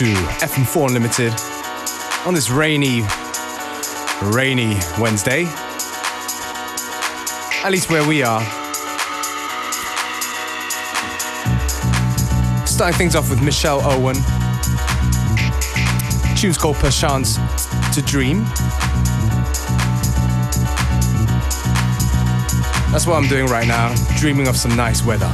To FM4 Unlimited on this rainy, rainy Wednesday. At least where we are. Starting things off with Michelle Owen. Tune's called Perchance to Dream. That's what I'm doing right now, dreaming of some nice weather.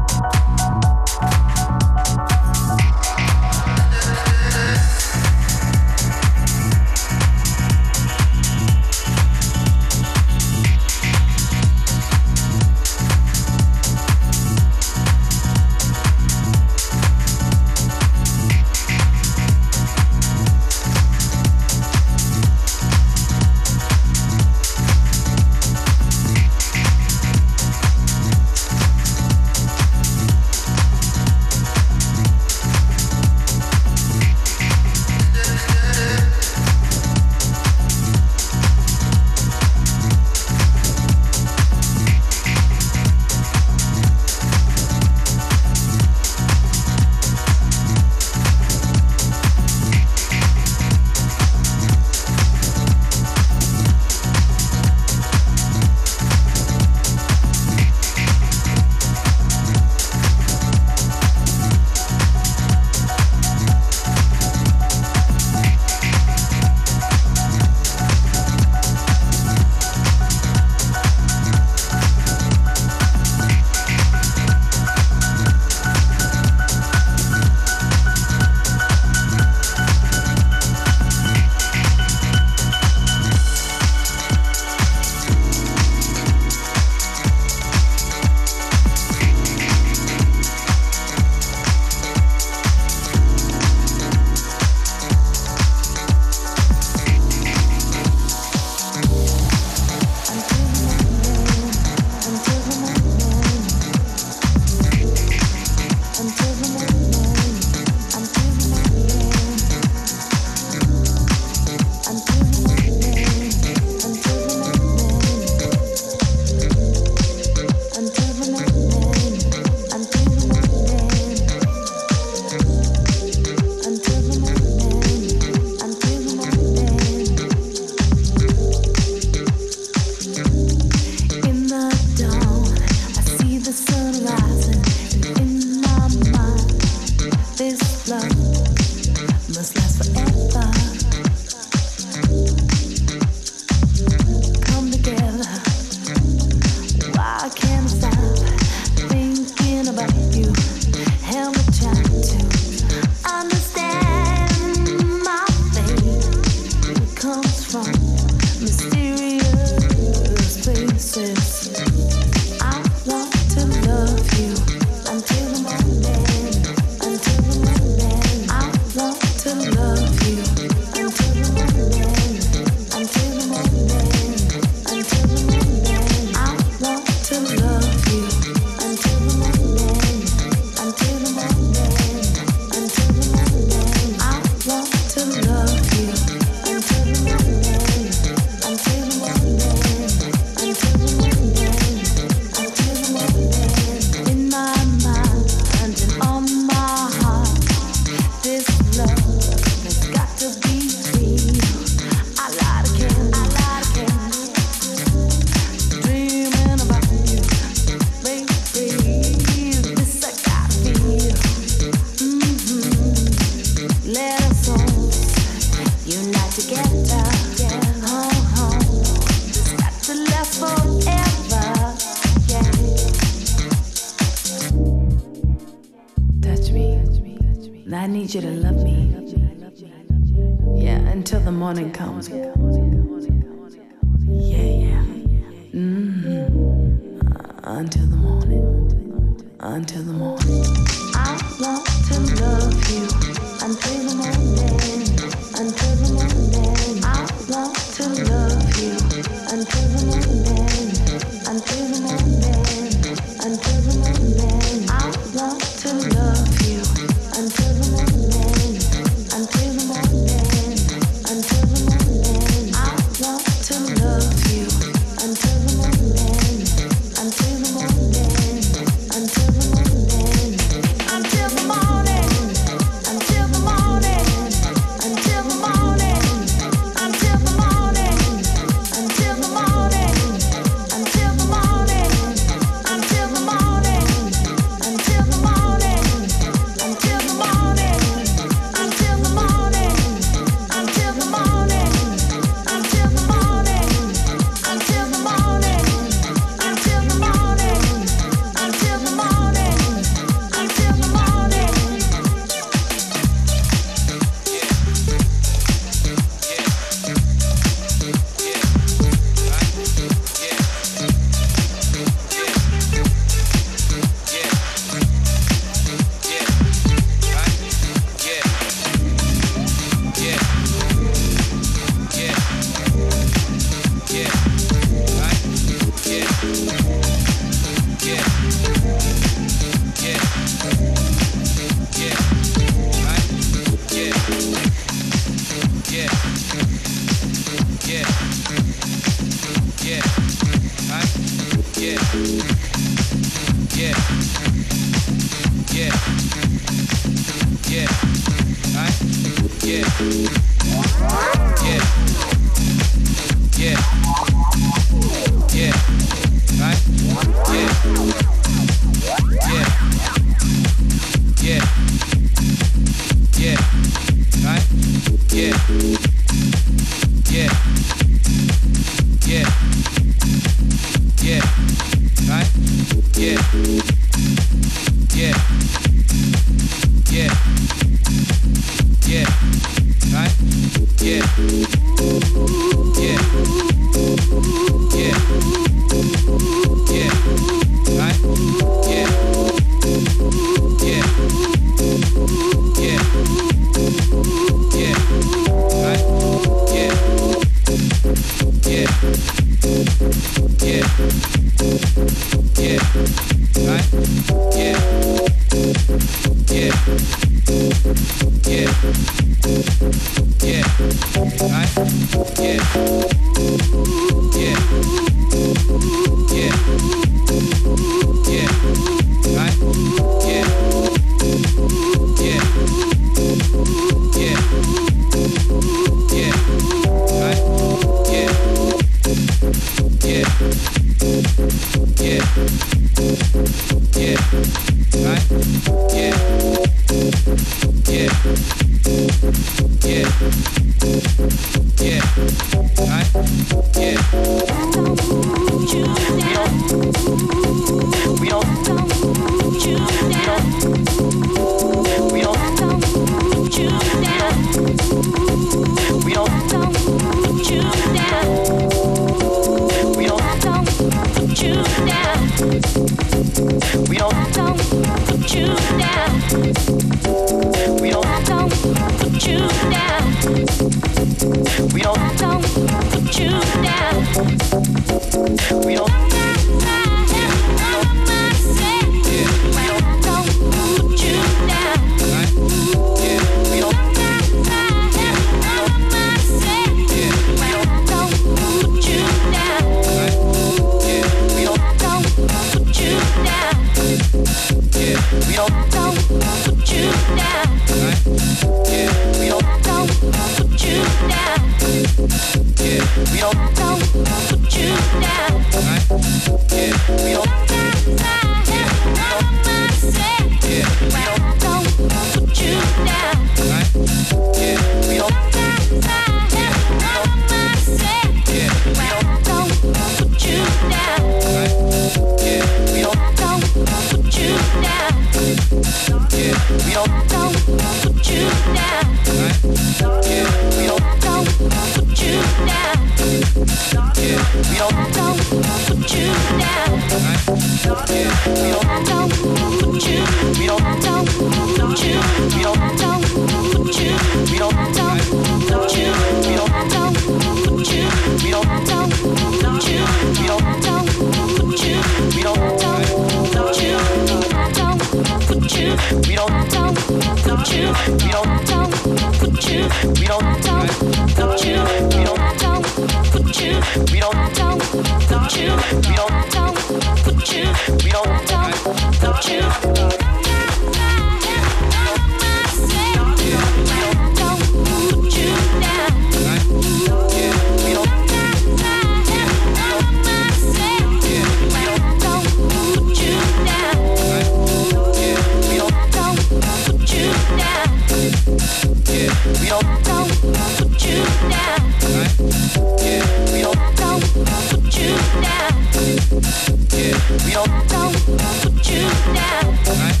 We don't put you down. Right.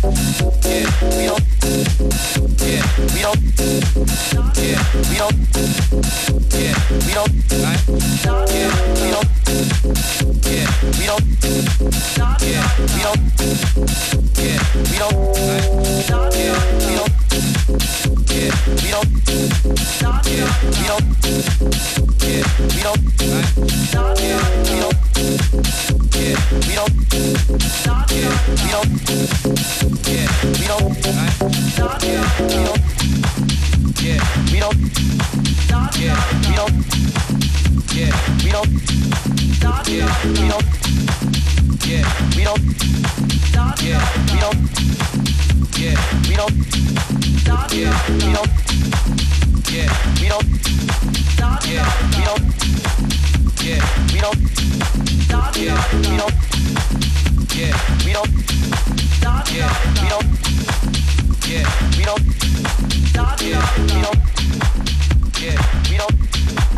Yeah, we don't. Yeah, we don't. Yeah, we don't. Yeah, we don't. Yeah, we don't. Yeah, we don't. Yeah, we don't. Yeah, we don't. Yeah, we don't. Yeah, we don't. Yeah, we don't stop. Yeah, we don't. Yeah, we don't. Yeah, we don't. Yeah, we don't. Yeah, we don't. Yeah, we don't.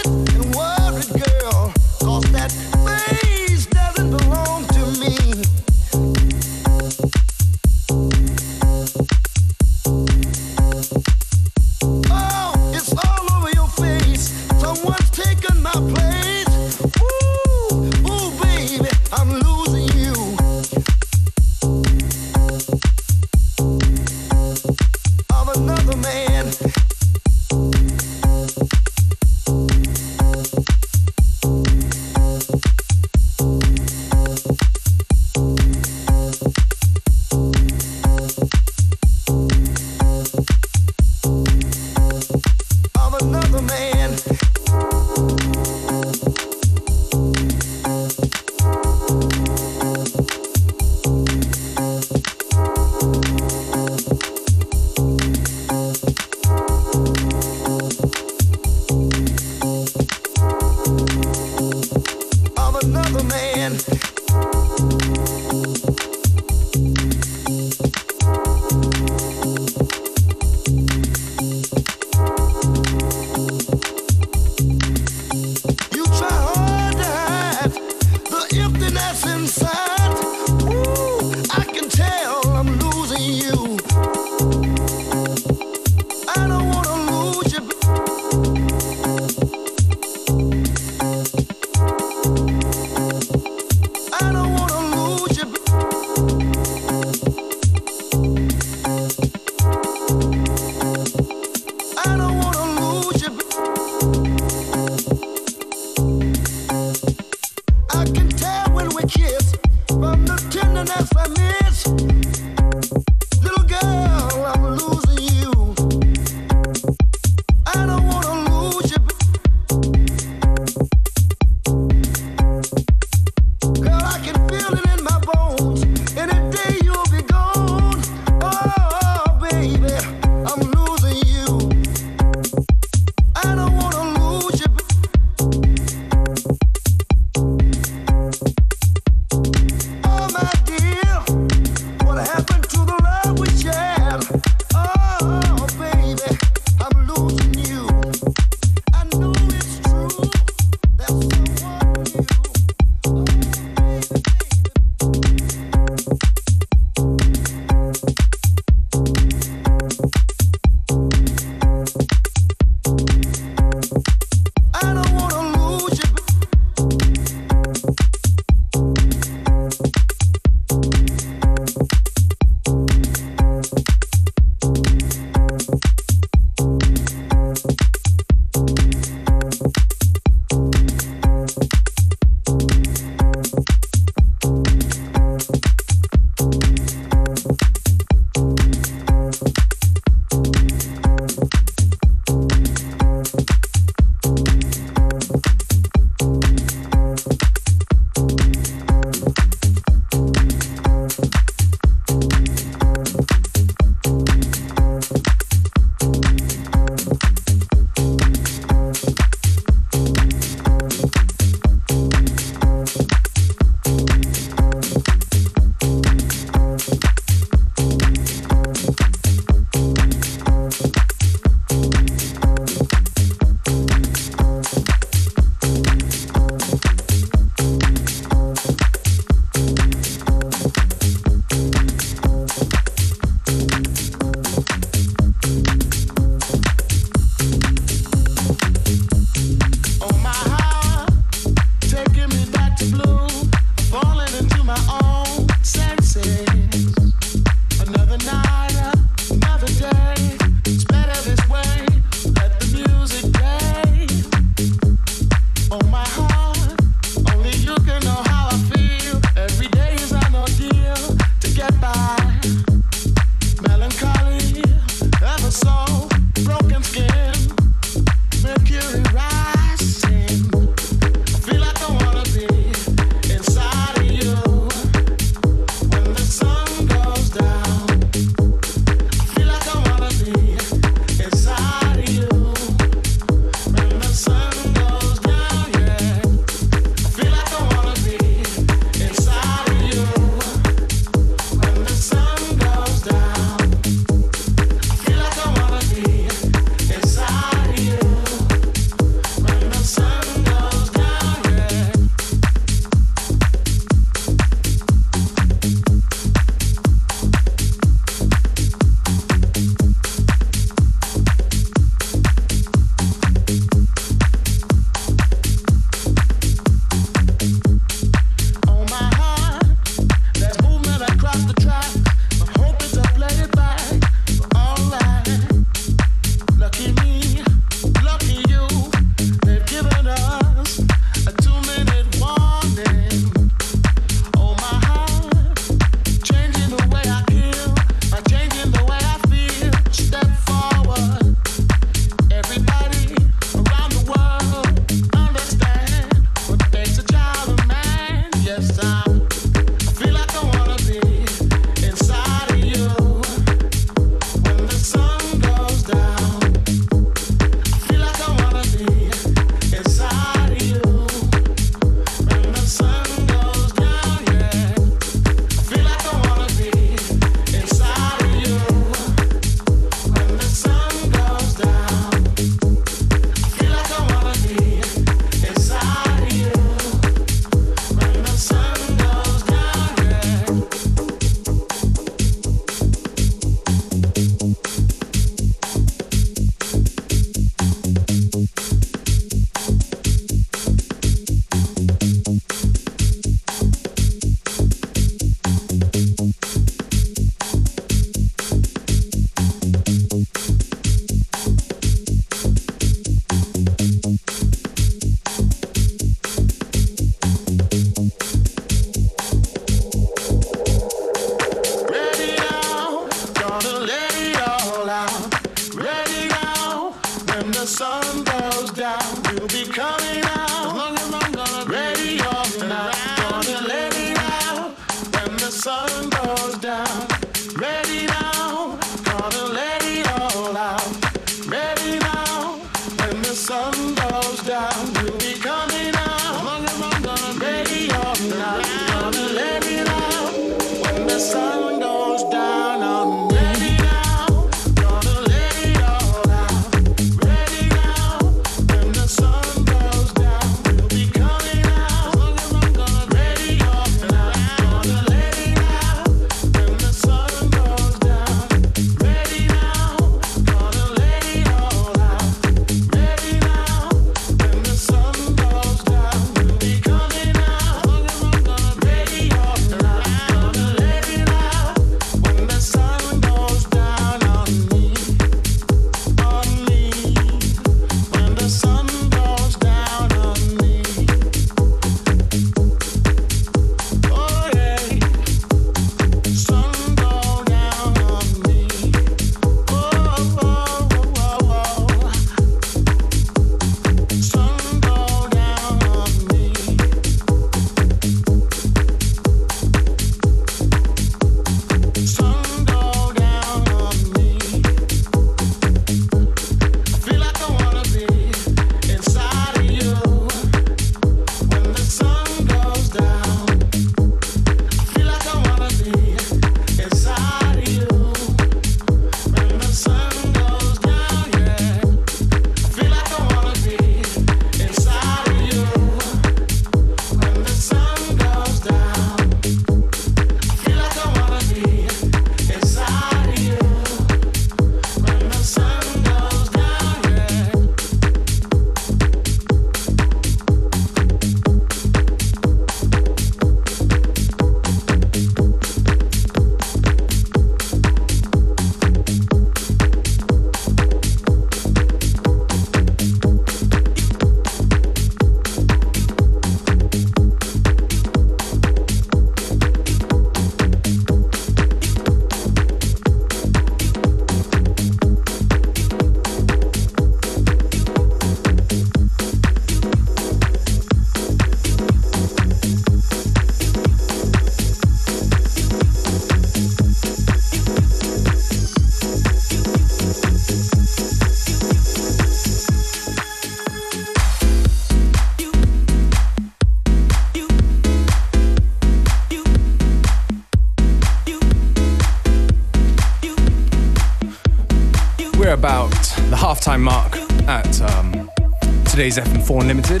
FM4 Unlimited.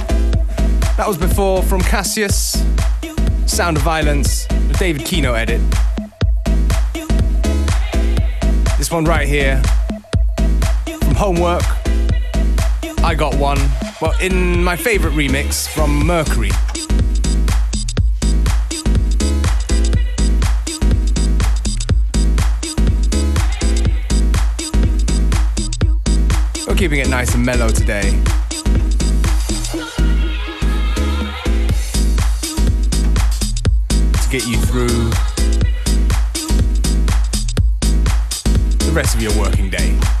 That was before from Cassius, Sound of Violence, the David Keno edit. This one right here from Homework, I Got One. Well, in my favorite remix from Mercury. We're keeping it nice and mellow today. Get you through the rest of your working day.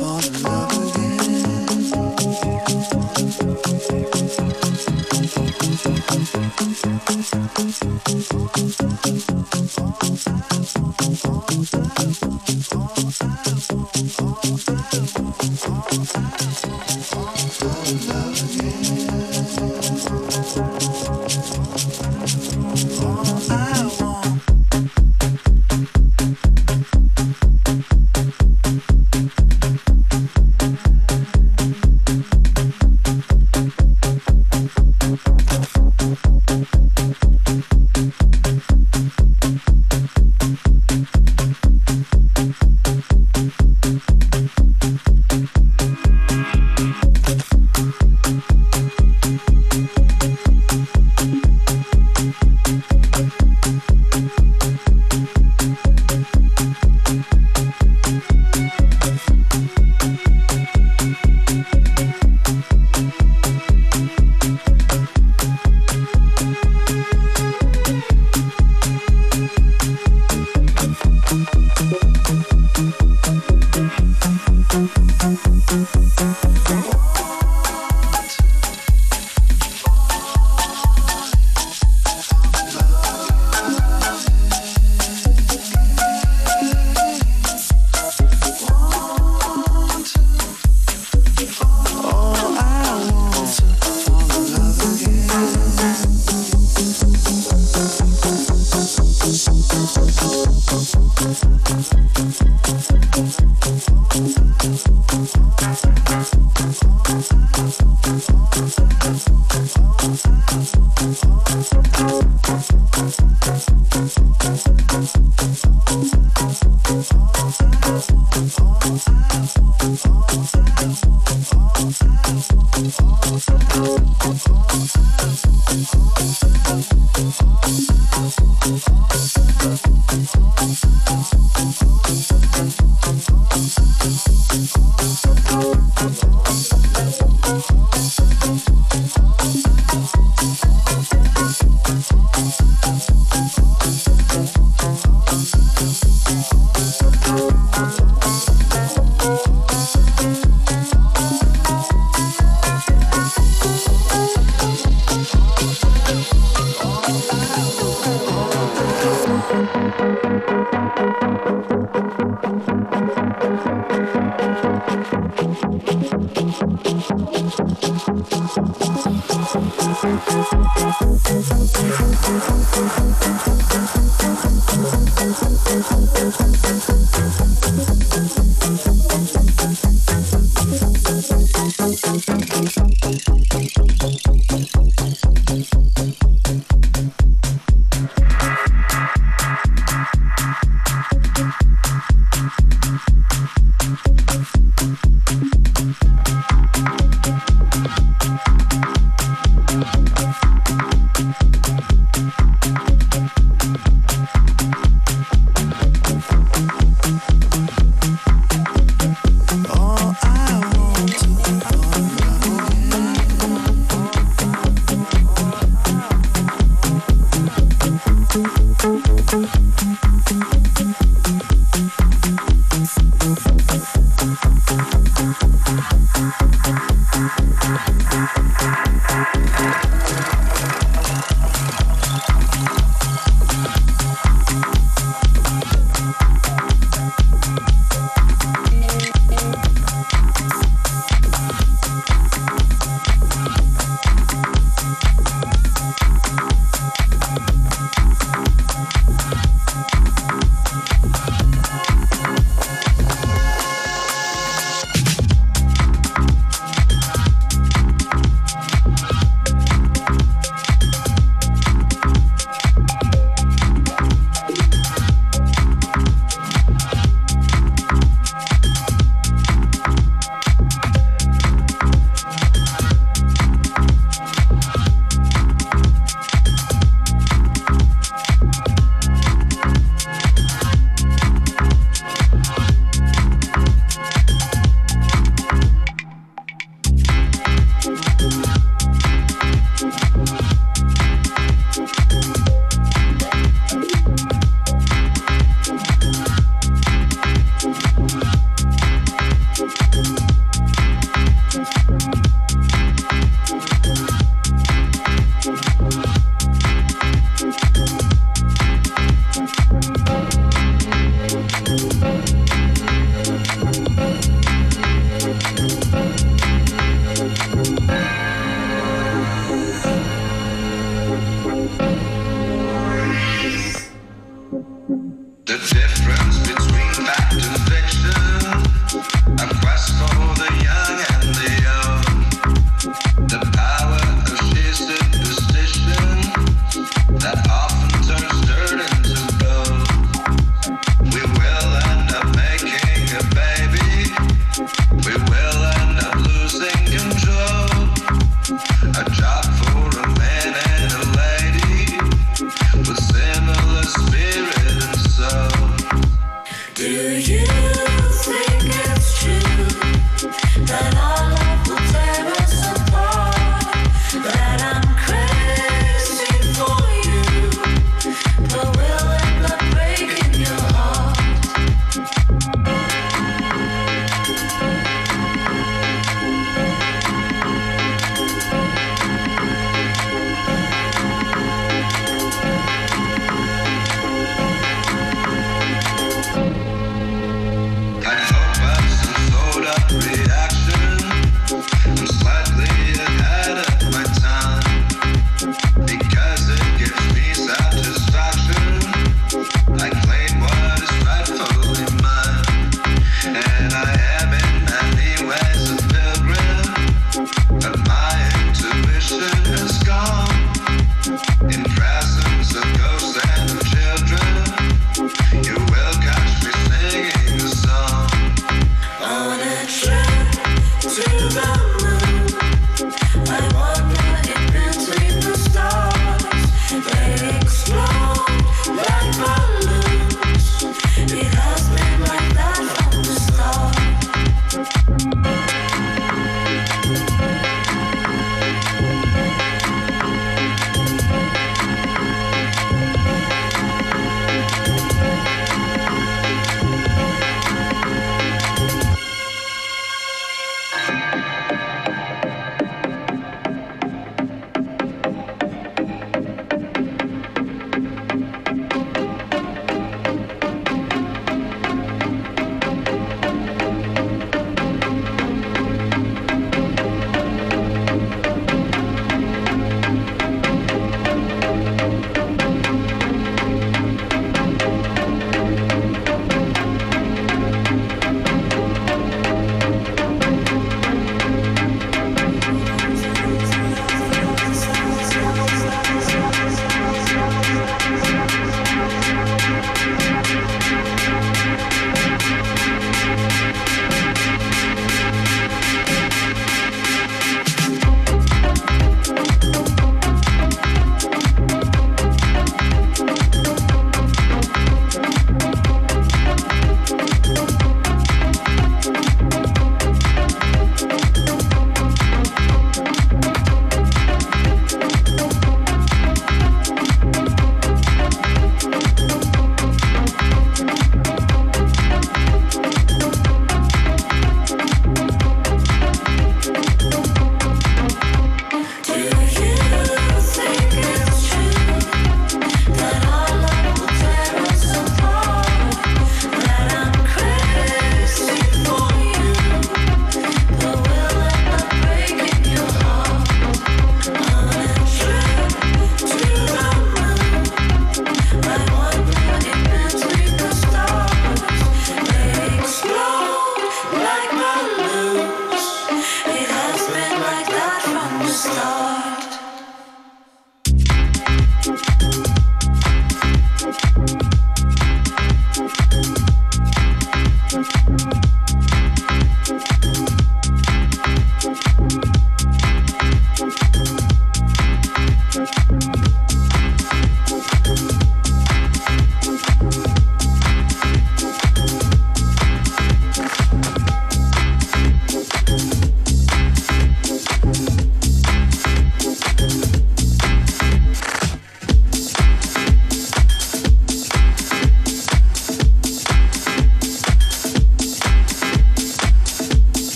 fall in love again. I want